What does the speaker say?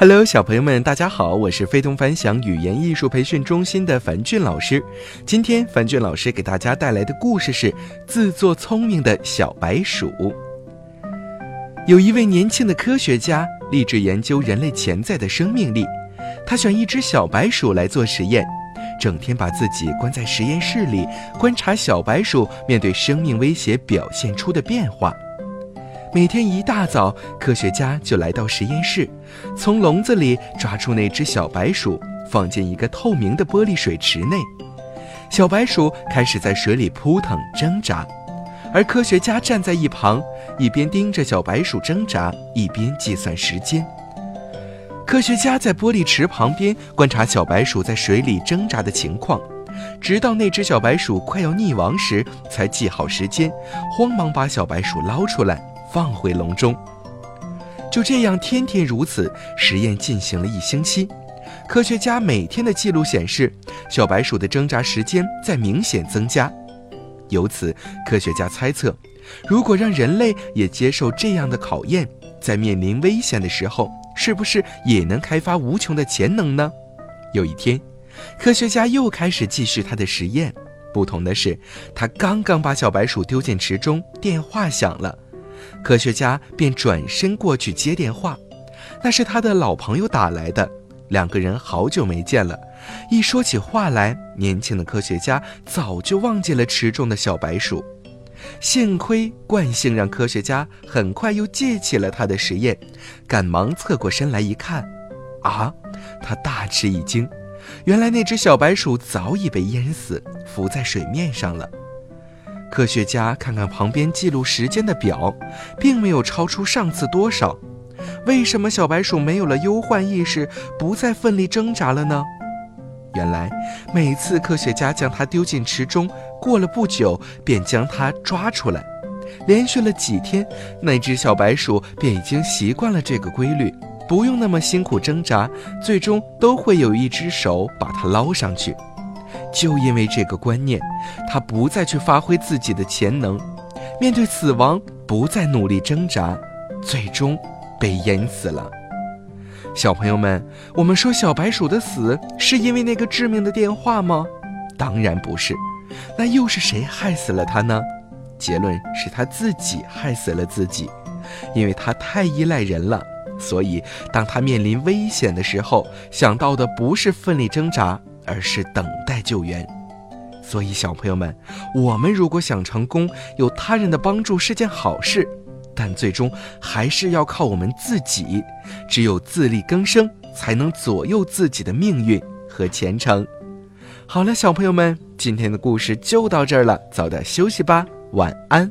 Hello，小朋友们，大家好，我是非同凡响语言艺术培训中心的樊俊老师。今天，樊俊老师给大家带来的故事是《自作聪明的小白鼠》。有一位年轻的科学家立志研究人类潜在的生命力，他选一只小白鼠来做实验，整天把自己关在实验室里，观察小白鼠面对生命威胁表现出的变化。每天一大早，科学家就来到实验室，从笼子里抓出那只小白鼠，放进一个透明的玻璃水池内。小白鼠开始在水里扑腾挣扎，而科学家站在一旁，一边盯着小白鼠挣扎，一边计算时间。科学家在玻璃池旁边观察小白鼠在水里挣扎的情况，直到那只小白鼠快要溺亡时，才记好时间，慌忙把小白鼠捞出来。放回笼中，就这样天天如此。实验进行了一星期，科学家每天的记录显示，小白鼠的挣扎时间在明显增加。由此，科学家猜测，如果让人类也接受这样的考验，在面临危险的时候，是不是也能开发无穷的潜能呢？有一天，科学家又开始继续他的实验。不同的是，他刚刚把小白鼠丢进池中，电话响了。科学家便转身过去接电话，那是他的老朋友打来的。两个人好久没见了，一说起话来，年轻的科学家早就忘记了池中的小白鼠。幸亏惯性让科学家很快又记起了他的实验，赶忙侧过身来一看，啊！他大吃一惊，原来那只小白鼠早已被淹死，浮在水面上了。科学家看看旁边记录时间的表，并没有超出上次多少。为什么小白鼠没有了忧患意识，不再奋力挣扎了呢？原来每次科学家将它丢进池中，过了不久便将它抓出来。连续了几天，那只小白鼠便已经习惯了这个规律，不用那么辛苦挣扎，最终都会有一只手把它捞上去。就因为这个观念，他不再去发挥自己的潜能，面对死亡不再努力挣扎，最终被淹死了。小朋友们，我们说小白鼠的死是因为那个致命的电话吗？当然不是，那又是谁害死了他呢？结论是他自己害死了自己，因为他太依赖人了，所以当他面临危险的时候，想到的不是奋力挣扎。而是等待救援，所以小朋友们，我们如果想成功，有他人的帮助是件好事，但最终还是要靠我们自己。只有自力更生，才能左右自己的命运和前程。好了，小朋友们，今天的故事就到这儿了，早点休息吧，晚安。